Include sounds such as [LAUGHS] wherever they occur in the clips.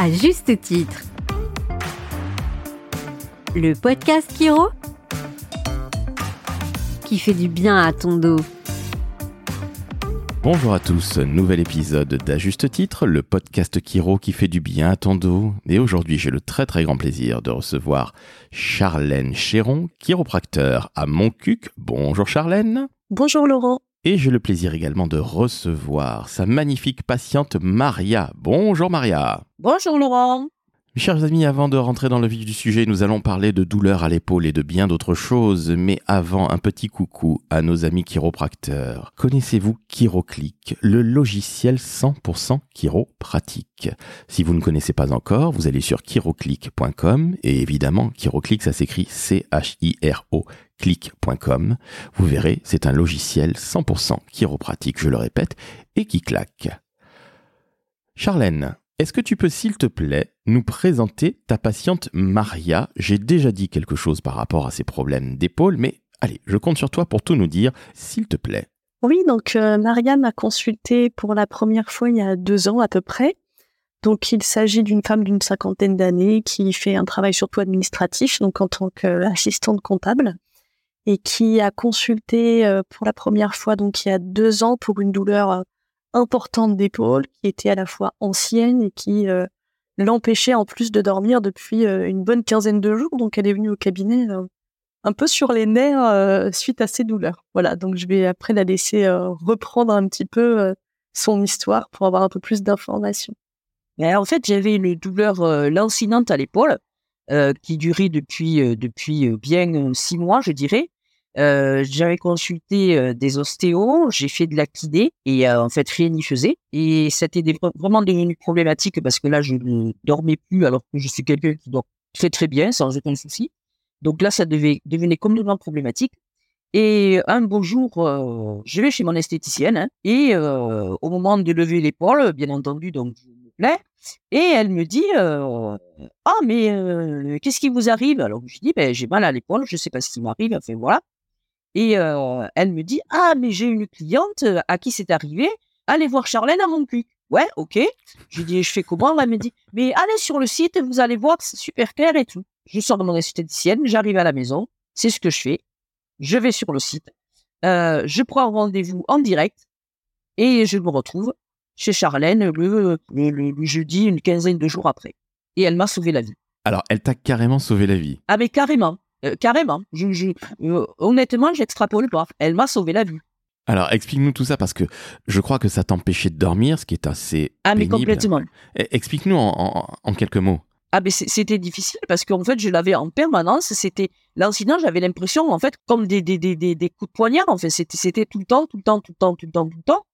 à juste titre. Le podcast Kiro qui fait du bien à ton dos. Bonjour à tous, nouvel épisode d'À juste titre, le podcast Kiro qui fait du bien à ton dos. Et aujourd'hui, j'ai le très très grand plaisir de recevoir Charlène Chéron, chiropracteur à Montcuq. Bonjour Charlène. Bonjour Laurent. Et j'ai le plaisir également de recevoir sa magnifique patiente Maria. Bonjour Maria. Bonjour Laurent. Mes chers amis, avant de rentrer dans le vif du sujet, nous allons parler de douleur à l'épaule et de bien d'autres choses. Mais avant, un petit coucou à nos amis chiropracteurs. Connaissez-vous ChiroClick, le logiciel 100% chiropratique? Si vous ne connaissez pas encore, vous allez sur chiroclick.com et évidemment, ChiroClick, ça s'écrit C-H-I-R-O click.com. Vous verrez, c'est un logiciel 100% chiropratique, je le répète, et qui claque. Charlène, est-ce que tu peux, s'il te plaît, nous présenter ta patiente Maria? J'ai déjà dit quelque chose par rapport à ses problèmes d'épaule, mais allez, je compte sur toi pour tout nous dire, s'il te plaît. Oui, donc euh, Maria m'a consulté pour la première fois il y a deux ans à peu près. Donc il s'agit d'une femme d'une cinquantaine d'années qui fait un travail surtout administratif, donc en tant qu'assistante comptable, et qui a consulté euh, pour la première fois donc il y a deux ans pour une douleur euh, importante d'épaule qui était à la fois ancienne et qui euh, l'empêchait en plus de dormir depuis euh, une bonne quinzaine de jours. Donc elle est venue au cabinet euh, un peu sur les nerfs suite à ces douleurs. Voilà, donc je vais après la laisser reprendre un petit peu son histoire pour avoir un peu plus d'informations. en fait, j'avais une douleur lancinante à l'épaule qui durait depuis, depuis bien six mois, je dirais. Euh, j'avais consulté euh, des ostéos, j'ai fait de la kiné et euh, en fait rien n'y faisait. Et c'était vraiment devenu problématique parce que là je ne dormais plus alors que je suis quelqu'un qui dort très très bien sans aucun souci. Donc là ça devait, devenait complètement problématique. Et un beau jour, je vais chez mon esthéticienne hein, et au moment de lever l'épaule, bien entendu, donc je me plais, et elle me dit ah mais qu'est-ce qui vous arrive? Alors je dis ben j'ai mal à l'épaule, je sais pas ce qui m'arrive. Enfin voilà. Et elle me dit Ah, mais j'ai une cliente à qui c'est arrivé. Allez voir Charlène à mon cul. Ouais, ok. Je dis Je fais comment? Elle me dit Mais allez sur le site, vous allez voir, c'est super clair et tout. Je sors de mon esthéticienne, j'arrive à la maison. C'est ce que je fais. Je vais sur le site. je prends rendez-vous en direct et je me retrouve chez Charlène le, le jeudi, une quinzaine de jours après. Et elle m'a sauvé la vie. Alors, elle t'a carrément sauvé la vie. Ah, mais carrément. Euh, carrément. Je, je, euh, honnêtement, j'extrapole pas. Elle m'a sauvé la vie. Alors, explique-nous tout ça parce que je crois que ça t'empêchait de dormir, ce qui est assez. Ah, mais complètement. Eh, explique-nous en, quelques mots. Ah, mais c'était difficile parce qu'en fait, je l'avais en permanence. C'était l'incident, j'avais l'impression, en fait, comme des, des, des, des, coups de poignard. En fait, c'était tout le temps, tout le temps, tout le temps, tout le temps, tout le temps.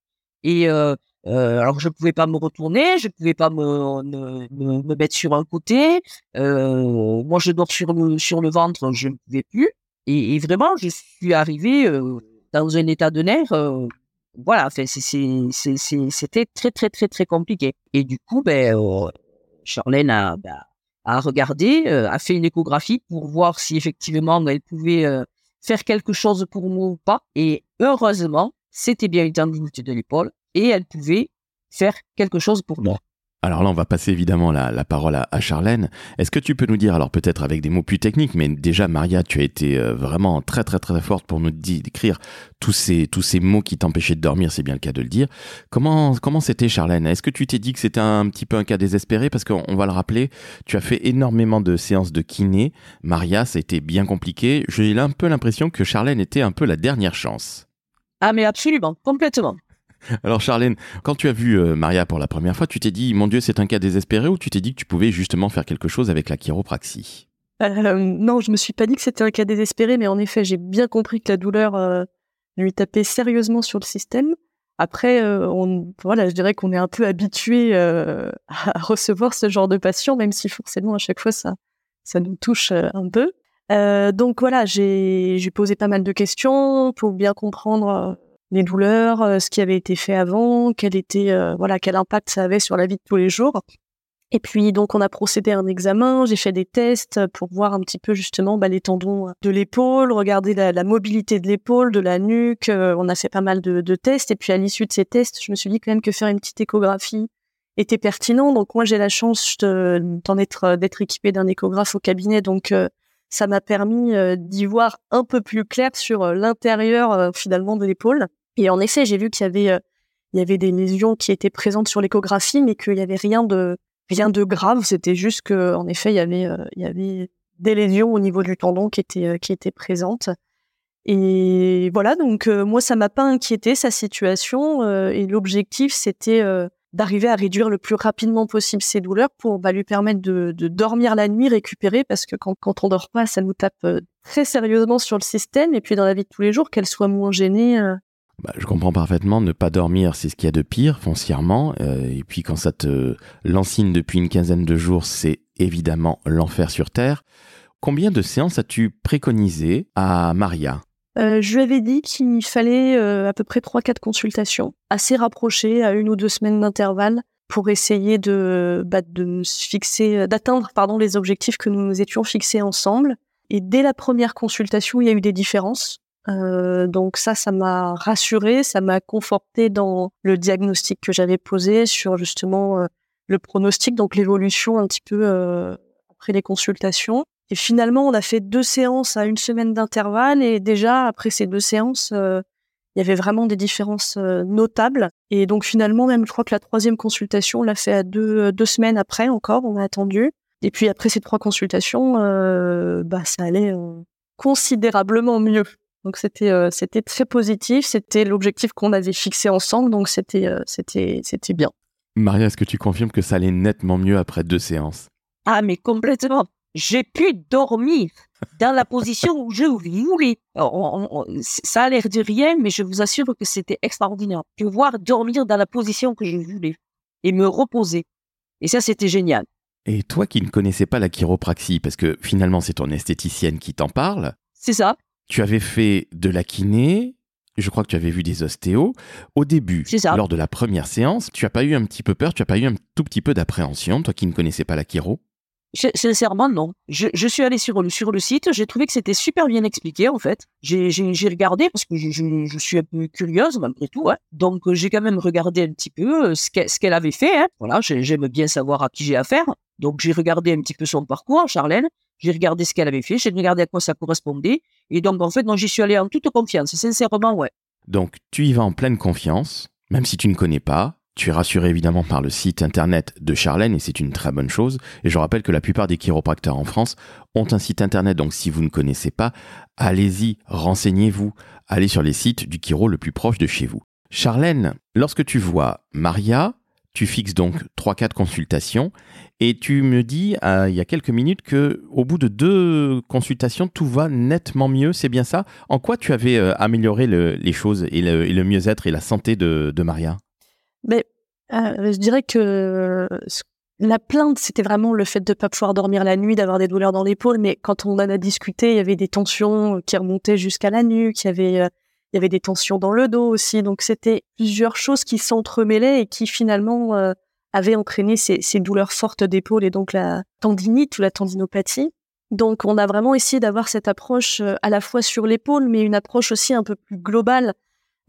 Et euh, euh, alors je pouvais pas me retourner, je pouvais pas me, me, me mettre sur un côté. Euh, moi, je dors sur le, sur le ventre, je ne pouvais plus. Et, vraiment, je suis arrivé euh, dans un état de nerf. Voilà, c'était très très très très compliqué. Et du coup, ben, Charlène a, ben, a regardé, a fait une échographie pour voir si effectivement elle pouvait faire quelque chose pour moi ou pas. Et heureusement, c'était bien une tendinite de l'épaule et elle pouvait faire quelque chose pour moi. Alors là, on va passer évidemment la, parole à, Charlène. Est-ce que tu peux nous dire, alors peut-être avec des mots plus techniques, mais déjà Maria, tu as été euh, vraiment très très très forte pour nous décrire tous ces tous ces mots qui t'empêchaient de dormir, c'est bien le cas de le dire. Comment comment c'était Charlène? Est-ce que tu t'es dit que c'était un petit peu un cas désespéré? Parce qu'on va le rappeler, tu as fait énormément de séances de kiné. Maria, ça a été bien compliqué. J'ai un peu l'impression que Charlène était un peu la dernière chance. Ah mais absolument, complètement. Alors Charlène, quand tu as vu euh, Maria pour la première fois, tu t'es dit, mon Dieu, c'est un cas désespéré ou tu t'es dit que tu pouvais justement faire quelque chose avec la chiropraxie? Euh, Non, je me suis pas dit que c'était un cas désespéré, mais en effet, j'ai bien compris que la douleur euh, lui tapait sérieusement sur le système. Après, on, voilà, je dirais qu'on est un peu habitué à [LAUGHS] recevoir ce genre de patients, même si forcément à chaque fois ça, ça nous touche un peu. donc voilà, j'ai posé pas mal de questions pour bien comprendre les douleurs, euh, ce qui avait été fait avant, quel était euh, voilà quel impact ça avait sur la vie de tous les jours. Et puis donc on a procédé à un examen, j'ai fait des tests pour voir un petit peu justement bah, les tendons de l'épaule, regarder la, mobilité de l'épaule, de la nuque. Euh, on a fait pas mal de, tests et puis à l'issue de ces tests, je me suis dit quand même que faire une petite échographie était pertinent. Donc moi j'ai la chance d'en être d'être équipée d'un échographe au cabinet, donc ça m'a permis d'y voir un peu plus clair sur l'intérieur finalement de l'épaule. Et en effet, j'ai vu qu'il y avait il y avait des lésions qui étaient présentes sur l'échographie, mais qu'il y avait rien de rien de grave. C'était juste que en effet, il y avait il y avait des lésions au niveau du tendon qui étaient qui étaient présentes. Et voilà, donc moi ça m'a pas inquiété sa situation et l'objectif c'était d'arriver à réduire le plus rapidement possible ses douleurs pour bah, lui permettre de, dormir la nuit, récupérer, parce que quand, quand on dort pas, ça nous tape euh, très sérieusement sur le système, et puis dans la vie de tous les jours, qu'elle soit moins gênée. Euh. Bah, je comprends parfaitement, ne pas dormir, c'est ce qu'il y a de pire foncièrement, euh, et puis quand ça te lancine depuis une quinzaine de jours, c'est évidemment l'enfer sur Terre. Combien de séances as-tu préconisé à Maria? Euh, je lui avais dit qu'il fallait euh, à peu près 3-4 consultations, assez rapprochées, à une ou deux semaines d'intervalle, pour essayer de, bah, de fixer, euh, d'atteindre pardon les objectifs que nous nous étions fixés ensemble. Et dès la première consultation, il y a eu des différences. donc ça, ça m'a rassuré, ça m'a conforté dans le diagnostic que j'avais posé sur justement le pronostic, donc l'évolution un petit peu après les consultations. Et finalement, on a fait deux séances à une semaine d'intervalle et déjà après ces deux séances, euh, il y avait vraiment des différences euh, notables. Et donc finalement, même je crois que la troisième consultation, on l'a fait à deux, euh, deux semaines après encore, on a attendu. Et puis après ces trois consultations, bah ça allait considérablement mieux. Donc c'était c'était très positif, c'était l'objectif qu'on avait fixé ensemble, donc c'était c'était c'était bien. Maria, est-ce que tu confirmes que ça allait nettement mieux après deux séances? Ah mais complètement j'ai pu dormir dans la position où je voulais. ça a l'air de rien, mais je vous assure que c'était extraordinaire. Pouvoir dormir dans la position que je voulais et me reposer. Et ça, c'était génial. Et toi qui ne connaissais pas la chiropraxie, parce que finalement c'est ton esthéticienne qui t'en parle. C'est ça. Tu avais fait de la kiné, je crois que tu avais vu des ostéos. Au début, lors de la première séance, tu as pas eu un petit peu peur, tu as pas eu un tout petit peu d'appréhension, toi qui ne connaissais pas la chiro? Sincèrement, non. Je, suis allée sur le, sur le site, j'ai trouvé que c'était super bien expliqué, en fait. J'ai regardé, parce que je, je, suis un peu curieuse, malgré tout. Hein. Donc, euh, j'ai quand même regardé un petit peu euh, ce qu'elle avait fait. Hein. Voilà, j'aime bien savoir à qui j'ai affaire. Donc, j'ai regardé un petit peu son parcours, Charlène. J'ai regardé ce qu'elle avait fait, j'ai regardé à quoi ça correspondait. Et donc, en fait, j'y suis allée en toute confiance. Sincèrement, ouais. Donc, tu y vas en pleine confiance, même si tu ne connais pas. Tu es rassuré évidemment par le site internet de Charlène et c'est une très bonne chose. Et je rappelle que la plupart des chiropracteurs en France ont un site internet, donc si vous ne connaissez pas, allez-y, renseignez-vous, allez sur les sites du chiro le plus proche de chez vous. Charlène, lorsque tu vois Maria, tu fixes donc 3-4 consultations et tu me dis euh, il y a quelques minutes que au bout de deux consultations, tout va nettement mieux, c'est bien ça? En quoi tu avais euh, amélioré les choses et le, mieux-être et la santé de Maria? Mais euh, je dirais que la plainte, c'était vraiment le fait de ne pas pouvoir dormir la nuit, d'avoir des douleurs dans l'épaule. Mais quand on en a discuté, il y avait des tensions qui remontaient jusqu'à la nuque, il y avait, euh, il y avait des tensions dans le dos aussi. Donc c'était plusieurs choses qui s'entremêlaient et qui finalement euh, avaient entraîné ces, ces douleurs fortes d'épaule et donc la tendinite ou la tendinopathie. Donc on a vraiment essayé d'avoir cette approche à la fois sur l'épaule, mais une approche aussi un peu plus globale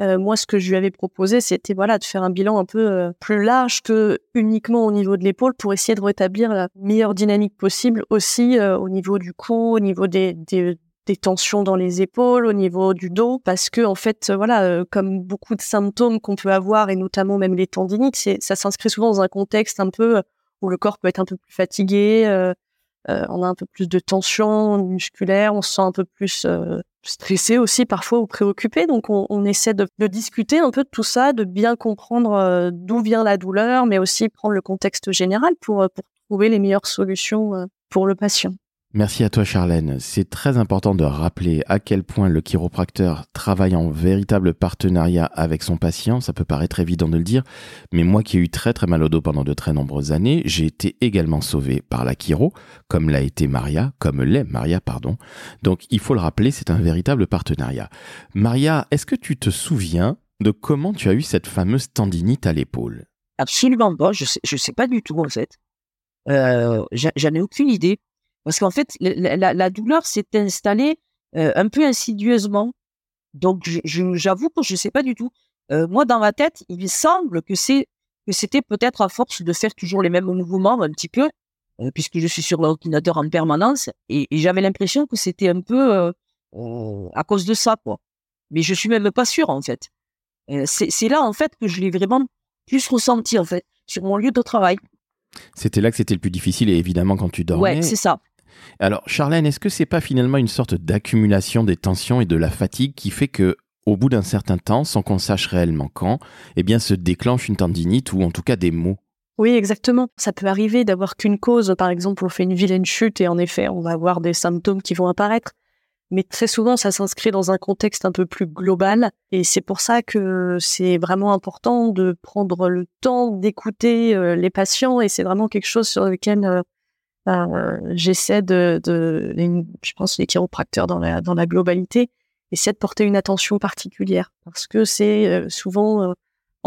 euh, moi, ce que je lui avais proposé, c'était voilà de faire un bilan un peu euh, plus large que uniquement au niveau de l'épaule pour essayer de rétablir la meilleure dynamique possible aussi euh, au niveau du cou, au niveau des, des, des, tensions dans les épaules, au niveau du dos, parce que en fait, voilà, comme beaucoup de symptômes qu'on peut avoir et notamment même les tendinites, ça s'inscrit souvent dans un contexte un peu où le corps peut être un peu plus fatigué. on a un peu plus de tension musculaire, on se sent un peu plus stressé aussi parfois ou préoccupé. Donc on, essaie de, discuter un peu de tout ça, de bien comprendre euh, d'où vient la douleur, mais aussi prendre le contexte général pour, euh, pour trouver les meilleures solutions euh, pour le patient. Merci à toi Charlène. C'est très important de rappeler à quel point le chiropracteur travaille en véritable partenariat avec son patient. Ça peut paraître évident de le dire, mais moi qui ai eu très très mal au dos pendant de très nombreuses années, j'ai été également sauvé par la chiro, comme l'a été Maria, comme l'est Maria, pardon. Donc il faut le rappeler, c'est un véritable partenariat. Maria, est-ce que tu te souviens de comment tu as eu cette fameuse tendinite à l'épaule? Absolument pas, je sais, sais pas du tout en fait. Euh, J'en ai aucune idée. Parce qu'en fait, la, douleur s'est installée euh, un peu insidieusement. Donc, j'avoue que je ne sais pas du tout. Euh, moi, dans ma tête, il semble que c'est que c'était peut-être à force de faire toujours les mêmes mouvements un petit peu, euh, puisque je suis sur l'ordinateur en permanence, et, j'avais l'impression que c'était un peu à cause de ça, quoi. Mais je suis même pas sûr en fait. c'est là en fait que je l'ai vraiment plus ressenti en fait sur mon lieu de travail. C'était là que c'était le plus difficile et évidemment quand tu dormais. Ouais, c'est ça. Alors Charlène, est-ce que c'est pas finalement une sorte d'accumulation des tensions et de la fatigue qui fait que au bout d'un certain temps, sans qu'on sache réellement quand, eh bien se déclenche une tendinite ou en tout cas des maux? Oui, exactement. Ça peut arriver d'avoir qu'une cause. Par exemple, on fait une vilaine chute et en effet, on va avoir des symptômes qui vont apparaître. Mais très souvent, ça s'inscrit dans un contexte un peu plus global. Et c'est pour ça que c'est vraiment important de prendre le temps d'écouter euh, les patients. Et c'est vraiment quelque chose sur lequel euh, j'essaie de, je pense, les chiropracteurs dans la, dans la globalité, essaient de porter une attention particulière. Parce que c'est euh, souvent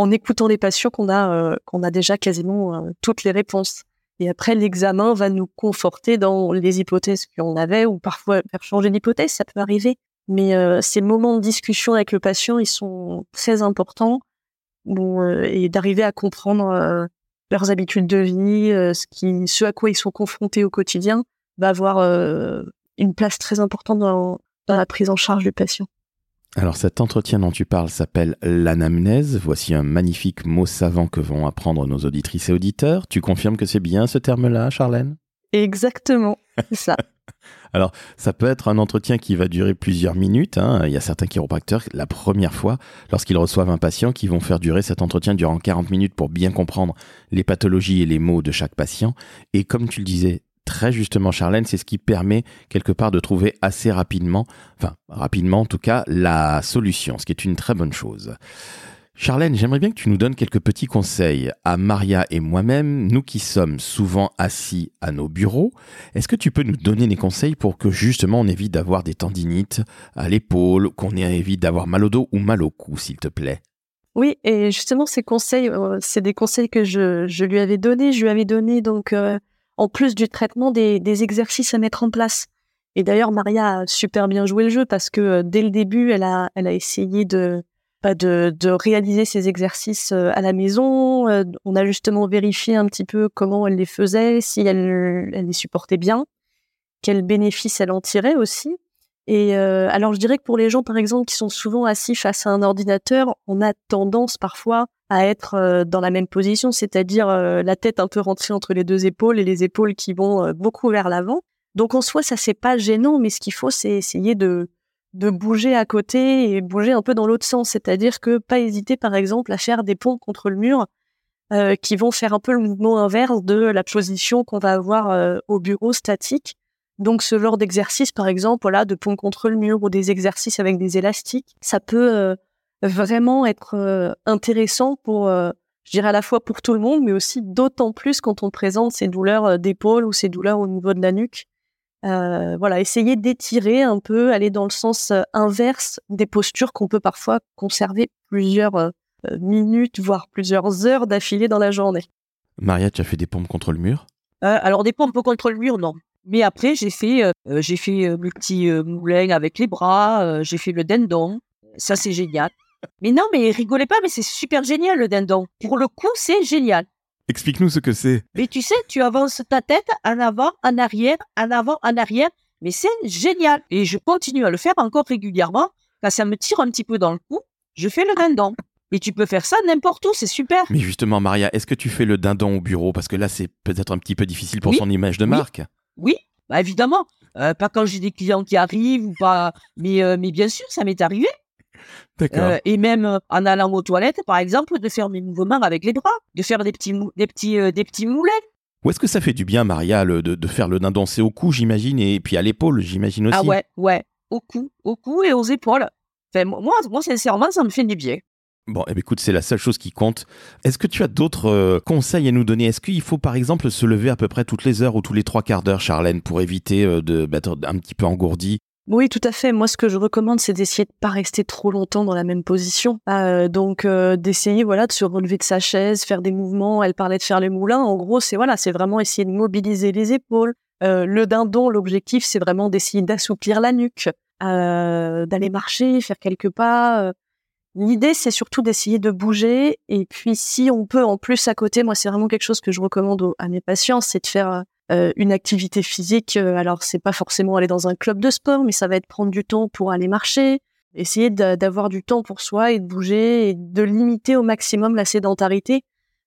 en écoutant les patients qu'on a, euh, qu'on a déjà quasiment euh, toutes les réponses. Et après, l'examen va nous conforter dans les hypothèses qu'on avait ou parfois faire changer d'hypothèse, ça peut arriver. Mais euh, ces moments de discussion avec le patient, ils sont très importants et d'arriver à comprendre leurs habitudes de vie, ce, qui, ce à quoi ils sont confrontés au quotidien, va avoir une place très importante dans la prise en charge du patient. Alors cet entretien dont tu parles s'appelle l'anamnèse. Voici un magnifique mot savant que vont apprendre nos auditrices et auditeurs. Tu confirmes que c'est bien ce terme-là, Charlène? Exactement, c'est ça. [LAUGHS] Alors, ça peut être un entretien qui va durer plusieurs minutes. Hein. Il y a certains chiropracteurs, la première fois, lorsqu'ils reçoivent un patient, qui vont faire durer cet entretien durant 40 minutes pour bien comprendre les pathologies et les maux de chaque patient. Et comme tu le disais très justement, Charlène, c'est ce qui permet quelque part de trouver assez rapidement, enfin rapidement en tout cas, la solution, ce qui est une très bonne chose. Charlène, j'aimerais bien que tu nous donnes quelques petits conseils à Maria et moi-même, nous qui sommes souvent assis à nos bureaux. Est-ce que tu peux nous donner des conseils pour que justement on évite d'avoir des tendinites à l'épaule, qu'on évite d'avoir mal au dos ou mal au cou, s'il te plaît? Oui, et justement, ces conseils, euh, c'est des conseils que je, lui avais donnés. Je lui avais donné donc euh, en plus du traitement des, exercices à mettre en place. Et d'ailleurs, Maria a super bien joué le jeu parce que euh, dès le début, elle a, essayé de, de, de réaliser ces exercices euh, à la maison. Euh, on a justement vérifié un petit peu comment elle les faisait, si elle, les supportait bien, quels bénéfices elle en tirait aussi. Et alors, je dirais que pour les gens, par exemple, qui sont souvent assis face à un ordinateur, on a tendance parfois à être euh, dans la même position, c'est-à-dire euh, la tête un peu rentrée entre les deux épaules et les épaules qui vont euh, beaucoup vers l'avant. Donc en soi, ça c'est pas gênant, mais ce qu'il faut, c'est essayer de de bouger à côté et bouger un peu dans l'autre sens, c'est-à-dire que pas hésiter par exemple à faire des ponts contre le mur qui vont faire un peu le mouvement inverse de la position qu'on va avoir au bureau statique. Donc ce genre d'exercice par exemple, voilà, de pont contre le mur ou des exercices avec des élastiques, ça peut vraiment être euh, intéressant pour, euh, je dirais à la fois pour tout le monde, mais aussi d'autant plus quand on présente ces douleurs euh, d'épaule ou ces douleurs au niveau de la nuque. Voilà, essayer d'étirer un peu, aller dans le sens inverse des postures qu'on peut parfois conserver plusieurs minutes, voire plusieurs heures d'affilée dans la journée. Maria, tu as fait des pompes contre le mur? Alors des pompes contre le mur, non. Mais après, j'ai fait, j'ai fait le petit moulin avec les bras, j'ai fait le dindon. Ça, c'est génial. Mais non, mais rigolez pas, mais c'est super génial le dindon. Pour le coup, c'est génial. Explique-nous ce que c'est. Mais tu sais, tu avances ta tête en avant, en arrière, en avant, en arrière. Mais c'est génial. Et je continue à le faire encore régulièrement. Quand ça me tire un petit peu dans le cou, je fais le dindon. Et tu peux faire ça n'importe où, c'est super. Mais justement, Maria, est-ce que tu fais le dindon au bureau? Parce que là, c'est peut-être un petit peu difficile pour son image de marque. Oui, bah évidemment. Euh, pas quand j'ai des clients qui arrivent ou pas. Mais, euh, mais bien sûr, ça m'est arrivé. Euh, et même euh, en allant aux toilettes, par exemple, de faire mes mouvements avec les bras, de faire des petits, des petits, euh, des petits moulins. Où est-ce que ça fait du bien, Maria, de, de, faire le dindon C'est au cou, j'imagine, et puis à l'épaule, j'imagine aussi. Ah ouais, ouais, au cou, au cou et aux épaules. Enfin, moi, moi, sincèrement, ça me fait du bien. Bon, eh ben, écoute, c'est la seule chose qui compte. Est-ce que tu as d'autres conseils à nous donner? Est-ce qu'il faut par exemple se lever à peu près toutes les heures ou tous les trois quarts d'heure, Charlène, pour éviter de d'être un petit peu engourdi? Oui, tout à fait. Moi, ce que je recommande, c'est d'essayer de pas rester trop longtemps dans la même position. Euh, donc, euh, d'essayer, voilà, de se relever de sa chaise, faire des mouvements. Elle parlait de faire les moulins. En gros, c'est voilà, c'est vraiment essayer de mobiliser les épaules. Euh, le dindon, l'objectif, c'est vraiment d'essayer d'assouplir la nuque, d'aller marcher, faire quelques pas. L'idée, c'est surtout d'essayer de bouger. Et puis, si on peut, en plus, à côté, moi, c'est vraiment quelque chose que je recommande à mes patients, c'est de faire euh, une activité physique. Euh, Alors, c'est pas forcément aller dans un club de sport, mais ça va être prendre du temps pour aller marcher, essayer d'a- d'avoir du temps pour soi et de bouger et de limiter au maximum la sédentarité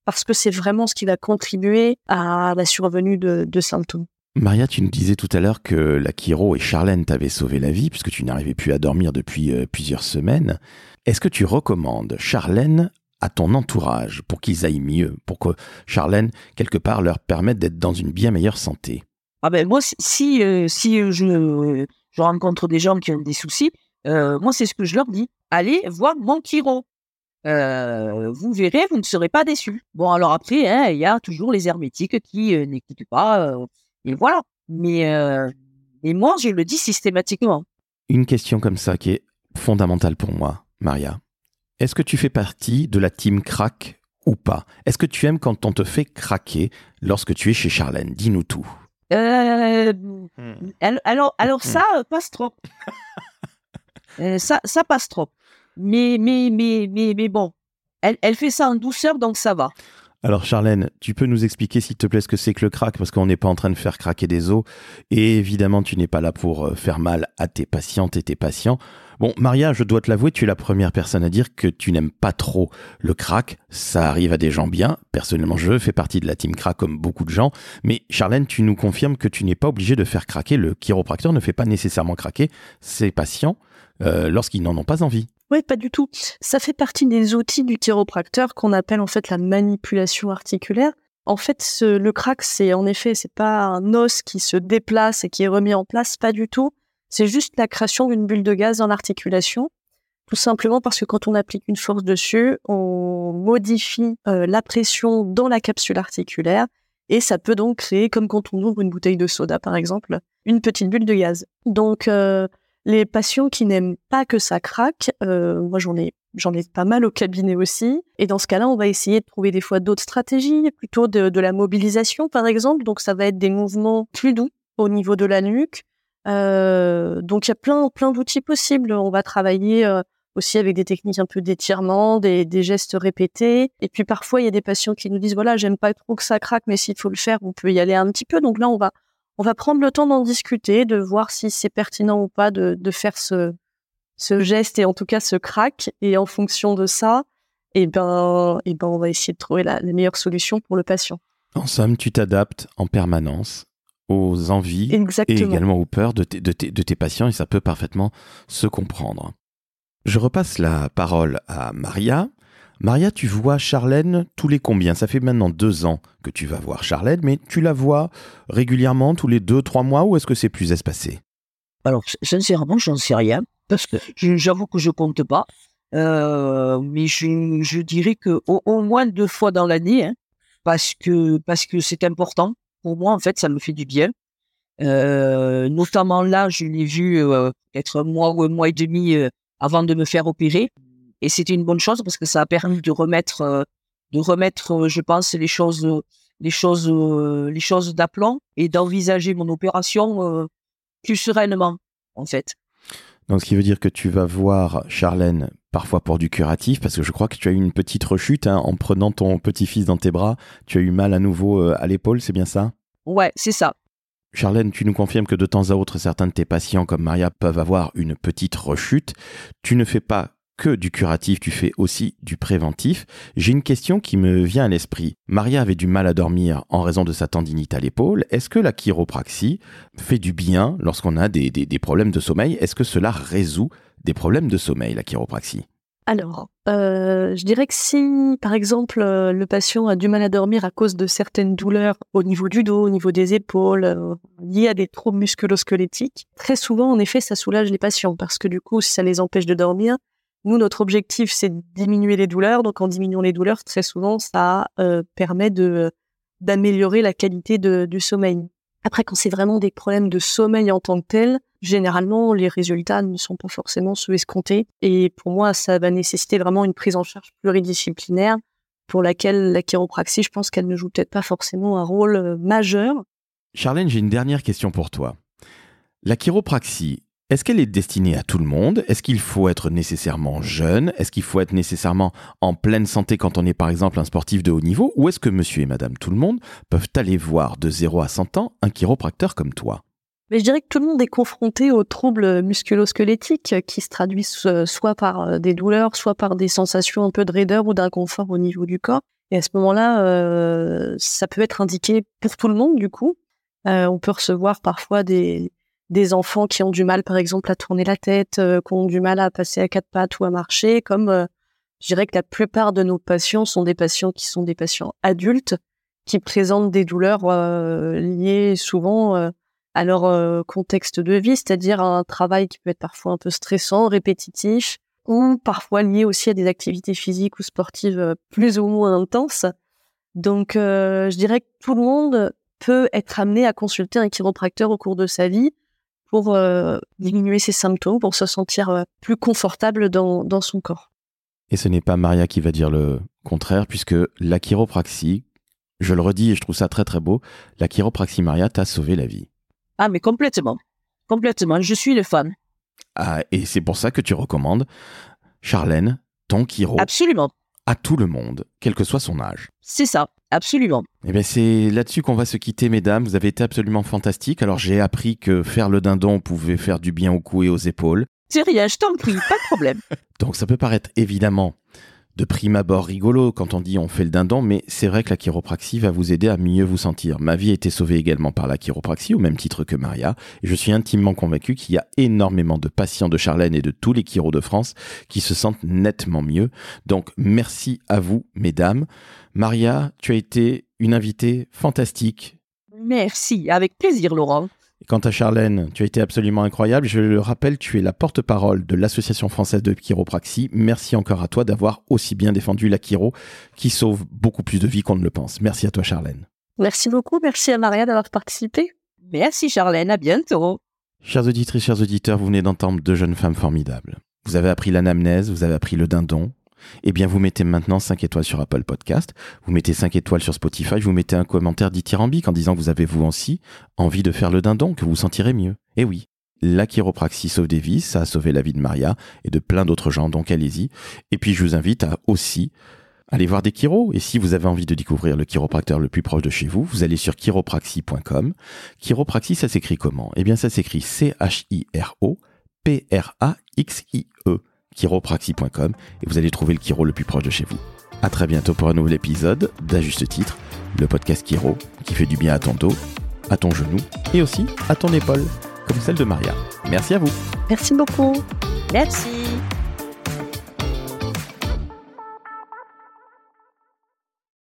parce que c'est vraiment ce qui va contribuer à la survenue de, de symptômes. Maria, tu nous disais tout à l'heure que la chiro et Charlène t'avaient sauvé la vie puisque tu n'arrivais plus à dormir depuis euh, plusieurs semaines. Est-ce que tu recommandes Charlène à ton entourage pour qu'ils aillent mieux, pour que Charlène, quelque part, leur permette d'être dans une bien meilleure santé Ah ben moi, si- si, euh, si euh, je, euh, je rencontre des gens qui ont des soucis, moi, c'est ce que je leur dis. Allez voir mon chiro. Vous verrez, vous ne serez pas déçus. Bon, alors après, hein, il y a toujours les hermétiques qui n'écoutent pas. et voilà. Mais, mais moi, je le dis systématiquement. Une question comme ça qui est fondamentale pour moi, Maria. Est-ce que tu fais partie de la team crack ou pas? Est-ce que tu aimes quand on te fait craquer lorsque tu es chez Charlène? Dis-nous tout. Euh, al- alors, alors ça euh, passe trop. Euh, ça, ça passe trop. Mais, mais, mais, mais, mais bon, elle, elle fait ça en douceur, donc ça va. Alors Charlène, tu peux nous expliquer s'il te plaît ce que c'est que le crack? Parce qu'on n'est pas en train de faire craquer des os et évidemment tu n'es pas là pour faire mal à tes patientes et tes patients. Bon Maria, je dois te l'avouer, tu es la première personne à dire que tu n'aimes pas trop le crack. Ça arrive à des gens bien. Personnellement, je fais partie de la team crack comme beaucoup de gens. Mais Charlène, tu nous confirmes que tu n'es pas obligé de faire craquer. Le chiropracteur ne fait pas nécessairement craquer ses patients euh, lorsqu'ils n'en ont pas envie. Oui, pas du tout. Ça fait partie des outils du chiropracteur qu'on appelle en fait la manipulation articulaire. En fait, le crack, c'est en effet, c'est pas un os qui se déplace et qui est remis en place, pas du tout. C'est juste la création d'une bulle de gaz dans l'articulation, tout simplement parce que quand on applique une force dessus, on modifie euh, la pression dans la capsule articulaire et ça peut donc créer, comme quand on ouvre une bouteille de soda par exemple, une petite bulle de gaz. Donc euh, les patients qui n'aiment pas que ça craque, euh, moi j'en ai pas mal au cabinet aussi. Et dans ce cas-là, on va essayer de trouver des fois d'autres stratégies, plutôt de la mobilisation par exemple. Donc ça va être des mouvements plus doux au niveau de la nuque. Euh, donc il y a plein plein d'outils possibles. On va travailler euh, aussi avec des techniques un peu d'étirement, des, gestes répétés. Et puis parfois il y a des patients qui nous disent voilà j'aime pas trop que ça craque, mais s'il faut le faire, on peut y aller un petit peu. Donc là on va on va prendre le temps d'en discuter, de voir si c'est pertinent ou pas de, de faire ce, ce geste et en tout cas ce crack. Et en fonction de ça, eh ben, eh ben, on va essayer de trouver la meilleure solution pour le patient. En somme, tu t'adaptes en permanence aux envies et également aux peurs de tes, de, tes, de tes patients et ça peut parfaitement se comprendre. Je repasse la parole à Maria. Maria, tu vois Charlène tous les combien? Ça fait maintenant deux ans que tu vas voir Charlène, mais tu la vois régulièrement tous les deux, trois mois ou est-ce que c'est plus espacé? Alors, sincèrement, j'en sais rien, parce que j'avoue que je compte pas. Euh, mais je, je dirais que au, au moins deux fois dans l'année, hein, parce que parce que c'est important pour moi. En fait, ça me fait du bien. Euh, notamment là, je l'ai vu euh, peut-être un mois ou un mois et demi euh, avant de me faire opérer, et c'était une bonne chose parce que ça a permis de remettre euh, de remettre, je pense, les choses les choses les choses d'aplomb et d'envisager mon opération plus sereinement, en fait. Donc, ce qui veut dire que tu vas voir Charlène parfois pour du curatif, parce que je crois que tu as eu une petite rechute hein, en prenant ton petit-fils dans tes bras. Tu as eu mal à nouveau euh, à l'épaule, c'est bien ça? Ouais, c'est ça. Charlène, tu nous confirmes que de temps à autre, certains de tes patients, comme Maria, peuvent avoir une petite rechute. Tu ne fais pas que du curatif, tu fais aussi du préventif. J'ai une question qui me vient à l'esprit. Maria avait du mal à dormir en raison de sa tendinite à l'épaule. Est-ce que la chiropraxie fait du bien lorsqu'on a des, problèmes de sommeil? Est-ce que cela résout des problèmes de sommeil, la chiropraxie? Alors, euh, je dirais que si, par exemple, euh, le patient a du mal à dormir à cause de certaines douleurs au niveau du dos, au niveau des épaules, euh, liées à des troubles musculo-squelettiques, très souvent, en effet, ça soulage les patients parce que du coup, si ça les empêche de dormir, nous, notre objectif, c'est de diminuer les douleurs. Donc, en diminuant les douleurs, très souvent, ça euh, permet de d'améliorer la qualité du sommeil. Après, quand c'est vraiment des problèmes de sommeil en tant que tel, généralement, les résultats ne sont pas forcément ceux escomptés. Et pour moi, ça va nécessiter vraiment une prise en charge pluridisciplinaire pour laquelle la chiropraxie, je pense qu'elle ne joue peut-être pas forcément un rôle euh, majeur. Charlène, j'ai une dernière question pour toi. La chiropraxie, Est-ce qu'elle est destinée à tout le monde? Est-ce qu'il faut être nécessairement jeune? Est-ce qu'il faut être nécessairement en pleine santé quand on est par exemple un sportif de haut niveau? Ou est-ce que monsieur et madame tout le monde peuvent aller voir de 0 à 100 ans un chiropracteur comme toi? Mais je dirais que tout le monde est confronté aux troubles musculo-squelettiques qui se traduisent euh, soit par euh, des douleurs, soit par des sensations un peu de raideur ou d'inconfort au niveau du corps. Et à ce moment-là, euh, ça peut être indiqué pour tout le monde du coup. Euh, on peut recevoir parfois des, des enfants qui ont du mal, par exemple, à tourner la tête, euh, qui ont du mal à passer à quatre pattes ou à marcher, comme euh, je dirais que la plupart de nos patients sont des patients qui sont des patients adultes qui présentent des douleurs euh, liées souvent à leur contexte de vie, c'est-à-dire à un travail qui peut être parfois un peu stressant, répétitif, ou parfois lié aussi à des activités physiques ou sportives plus ou moins intenses. Donc, je dirais que tout le monde peut être amené à consulter un chiropracteur au cours de sa vie pour euh, diminuer ses symptômes, pour se sentir euh, plus confortable dans, dans son corps. Et ce n'est pas Maria qui va dire le contraire, puisque la chiropraxie, je le redis et je trouve ça très très beau, la chiropraxie Maria t'a sauvé la vie. Ah, mais complètement. Complètement. Je suis le fan. Ah, et c'est pour ça que tu recommandes Charlène, ton chiro, Absolument. à tout le monde, quel que soit son âge. C'est ça. Absolument. Eh bien, c'est là-dessus qu'on va se quitter, mesdames. Vous avez été absolument fantastiques. Alors, j'ai appris que faire le dindon pouvait faire du bien au cou et aux épaules. C'est rien, je t'en prie, pas de problème. [LAUGHS] Donc, ça peut paraître évidemment de prime abord rigolo quand on dit on fait le dindon, mais c'est vrai que la chiropraxie va vous aider à mieux vous sentir. Ma vie a été sauvée également par la chiropraxie, au même titre que Maria, et je suis intimement convaincu qu'il y a énormément de patients de Charlène et de tous les chiros de France qui se sentent nettement mieux. Donc, merci à vous, mesdames. Maria, tu as été une invitée fantastique. Merci. Avec plaisir, Laurent. Et Quant à Charlène, tu as été absolument incroyable. Je le rappelle, tu es la porte-parole de l'Association française de chiropraxie. Merci encore à toi d'avoir aussi bien défendu la chiro qui sauve beaucoup plus de vies qu'on ne le pense. Merci à toi, Charlène. Merci beaucoup, merci à Maria d'avoir participé. Merci, Charlène. À bientôt. Chers auditrices, chers auditeurs, vous venez d'entendre deux jeunes femmes formidables. Vous avez appris l'anamnèse, vous avez appris le dindon. Eh bien, vous mettez maintenant 5 étoiles sur Apple Podcast, vous mettez 5 étoiles sur Spotify, vous mettez un commentaire dithyrambique en disant que vous avez vous aussi envie de faire le dindon, que vous vous sentirez mieux. Eh oui, la chiropraxie sauve des vies, ça a sauvé la vie de Maria et de plein d'autres gens, donc allez-y. Et puis, je vous invite à aussi aller voir des chiros. Et si vous avez envie de découvrir le chiropracteur le plus proche de chez vous, vous allez sur chiropraxie.com. Chiropraxie, ça s'écrit comment? Eh bien, ça s'écrit C-H-I-R-O P-R-A-X-I-E chiropraxie.com et vous allez trouver le chiro le plus proche de chez vous. À très bientôt pour un nouvel épisode d'À juste titre, le podcast chiro qui fait du bien à ton dos, à ton genou et aussi à ton épaule, comme celle de Maria. Merci à vous. Merci beaucoup. Merci.